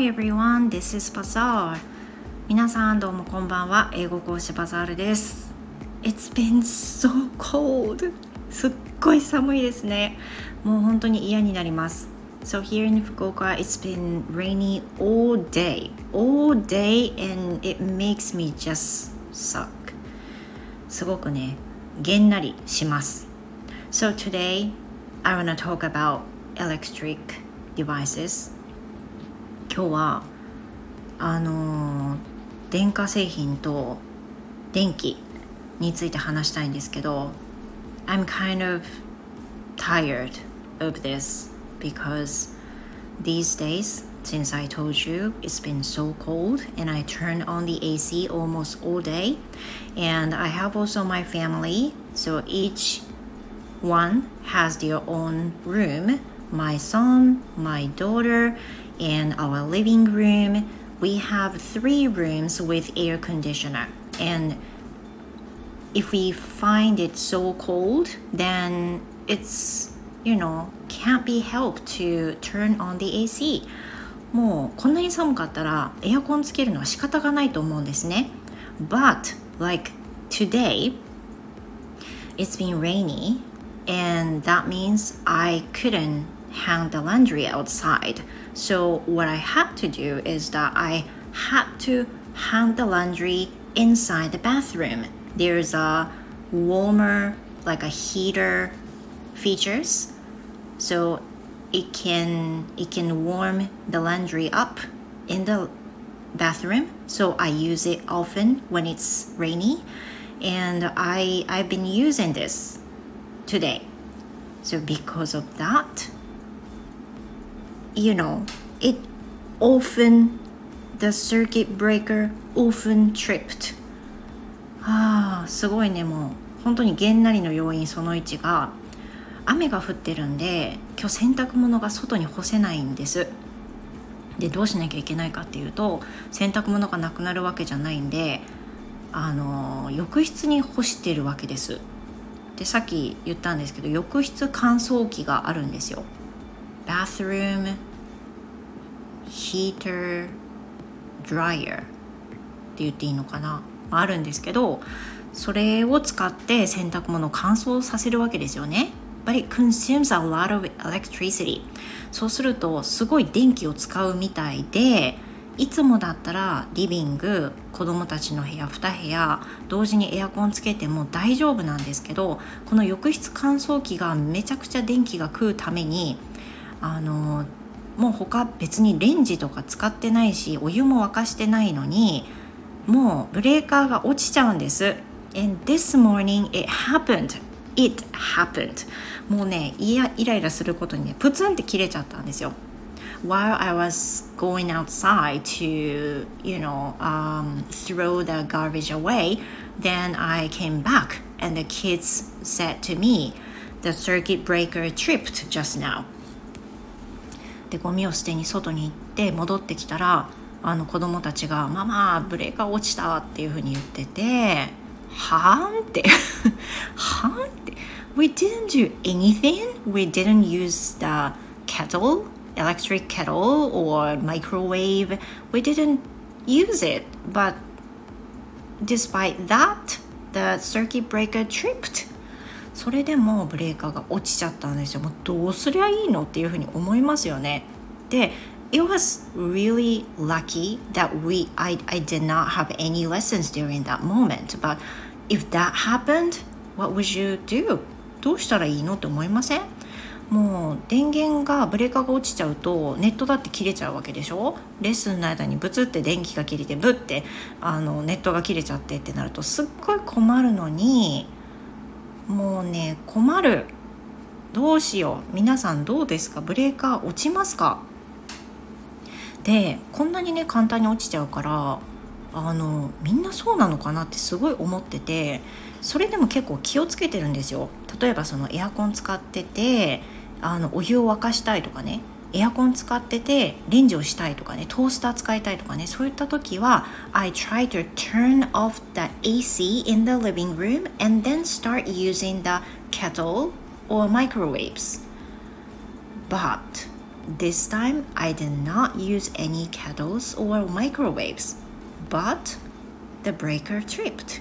Hi everyone, this is Bazaar. 皆さんどうもこんばんは。英語講師バザールです。It's been so cold. すっごい寒いですね。もう本当に嫌になります。So here in Fukuoka, it's been rainy all day. All day and it makes me just suck. すごくね、げんなりします。So today, I wanna talk about electric devices 今日はあの電化製品と電気について話したいんですけど I'm kind of tired of this because these days since I told you it's been so cold and I turn on the AC almost all day and I have also my family so each one has their own room my son my daughter in our living room, we have three rooms with air conditioner. And if we find it so cold, then it's, you know, can't be helped to turn on the AC. もうこんなに寒かったらエアコンつけるのは仕方がないと思うんですね。But like today, it's been rainy and that means I couldn't hang the laundry outside. So what I had to do is that I had to hang the laundry inside the bathroom. There's a warmer, like a heater features. So it can it can warm the laundry up in the bathroom. So I use it often when it's rainy and I I've been using this today. So because of that, you know, it often, the circuit breaker often tripped. ああ、すごいね、もう本当にげんなりの要因その1が雨が降ってるんで今日洗濯物が外に干せないんです。でどうしなきゃいけないかっていうと洗濯物がなくなるわけじゃないんであの浴室に干してるわけです。でさっき言ったんですけど浴室乾燥機があるんですよ。Bathroom heater dryer って言っていいのかな？あるんですけどそれを使って洗濯物を乾燥させるわけですよね。But it consumes a lot of electricity そうするとすごい電気を使うみたいでいつもだったらリビング子供たちの部屋2部屋同時にエアコンつけても大丈夫なんですけどこの浴室乾燥機がめちゃくちゃ電気が食うためにあのもう他別にレンジとか使ってないしお湯も沸かしてないのにもうブレーカーが落ちちゃうんです。And this morning it happened. It happened. もうねイライライラすることにねプツンって切れちゃったんですよ。While I was going outside to, you know, um, throw the garbage away, then I came back and the kids said to me, the circuit breaker tripped just now. でゴミを捨てに外に行って戻ってきたらあの子供たちが「ママブレーカー落ちた」っていうふうに言ってて「はーん?」って「はーん?」って We didn't do anything we didn't use the kettle electric kettle or microwave we didn't use it but despite that the circuit breaker tripped それでもブレーカーが落ちちゃったんですよ。もうどうすりゃいいのっていうふうに思いますよね。で It was really lucky that we I, I did not have any lessons during that moment. But if that happened what would you do? どうしたらいいのって思いません？もう電源がブレーカーが落ちちゃうとネットだって切れちゃうわけでしょ？レッスンの間にブツって電気が切れてブってあのネットが切れちゃってってなるとすっごい困るのにもうね困る。どうしよう。皆さんどうですか？ブレーカー落ちますか？でこんなにね簡単に落ちちゃうからあのみんなそうなのかなってすごい思っててそれでも結構気をつけてるんですよ。例えばそのエアコン使っててあのお湯を沸かしたいとかね。エアコン使っててレンジをしたいとかねトースター使いたいとかねそういった時は I try to turn off the AC in the living room and then start using the kettle or microwaves but this time I did not use any kettles or microwaves, but the breaker tripped.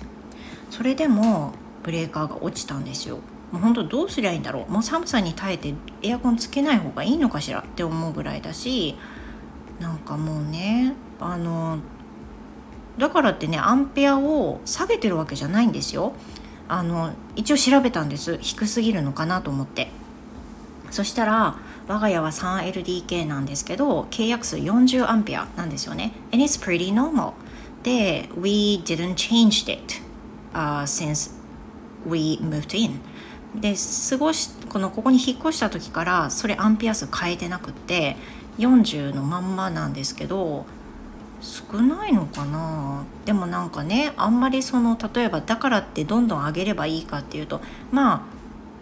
それでもブレーカーが落ちたんですよ。もう本当どうすりゃいいんだろう。もう寒さに耐えてエアコンつけない方がいいのかしらって思うぐらいだしなんかもうねあのだからってねアンペアを下げてるわけじゃないんですよ。あの一応調べたんです。低すぎるのかなと思って。そしたら我が家は 3LDK なんですけど契約数40アンペアなんですよね。And it's pretty normal. で we didn't change it、uh, since we moved in. で過ごしこのここに引っ越した時からそれアンペア数変えてなくって40のまんまなんですけど少ないのかな？でもなんかねあんまりその例えばだからってどんどん上げればいいかっていうとま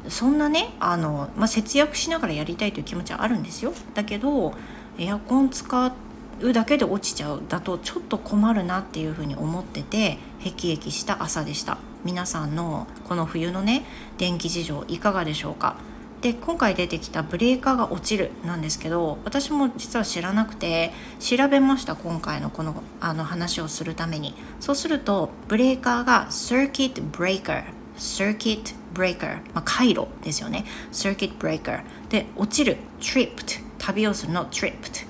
あそんなねあの、まあ、節約しながらやりたいという気持ちはあるんですよ。だけどエアコン使うだけで落ちちゃうだとちょっと困るなっていうふうに思っててへきへきした朝でした。皆さんのこの冬のね電気事情いかがでしょうか？で今回出てきたブレーカーが落ちるなんですけど私も実は知らなくて調べました今回のこのあの話をするために。そうするとブレーカーが Circuit Breaker Circuit Breaker、まあ、回路ですよね。Circuit Breaker で落ちる Tripped 旅をするの Tripped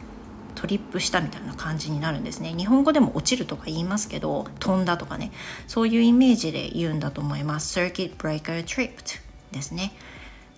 リップしたみたいな感じになるんですね。日本語でも落ちるとか言いますけど飛んだとかね。そういうイメージで言うんだと思います。Circuit Breaker Tripped ですね。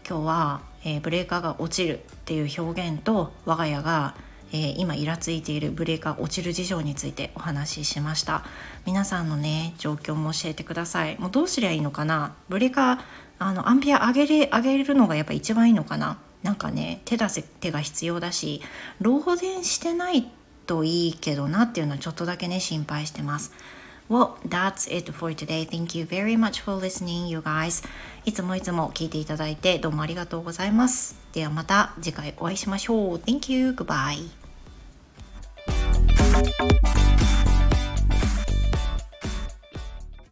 今日は、えー、ブレーカーが落ちるっていう表現と我が家が、えー、今イラついているブレーカー落ちる事情についてお話ししました。皆さんのね状況も教えてください。もうどうすりゃいいのかな？ブレーカーあのアンペア上げれ上げるのがやっぱ一番いいのかな？なんかね手出せ手が必要だし漏電してないといいけどなっていうのはちょっとだけね心配してます Well, that's it for today. Thank you very much for listening, you guys. いつもいつも聞いていただいてどうもありがとうございます。ではまた次回お会いしましょう。Thank you. Goodbye.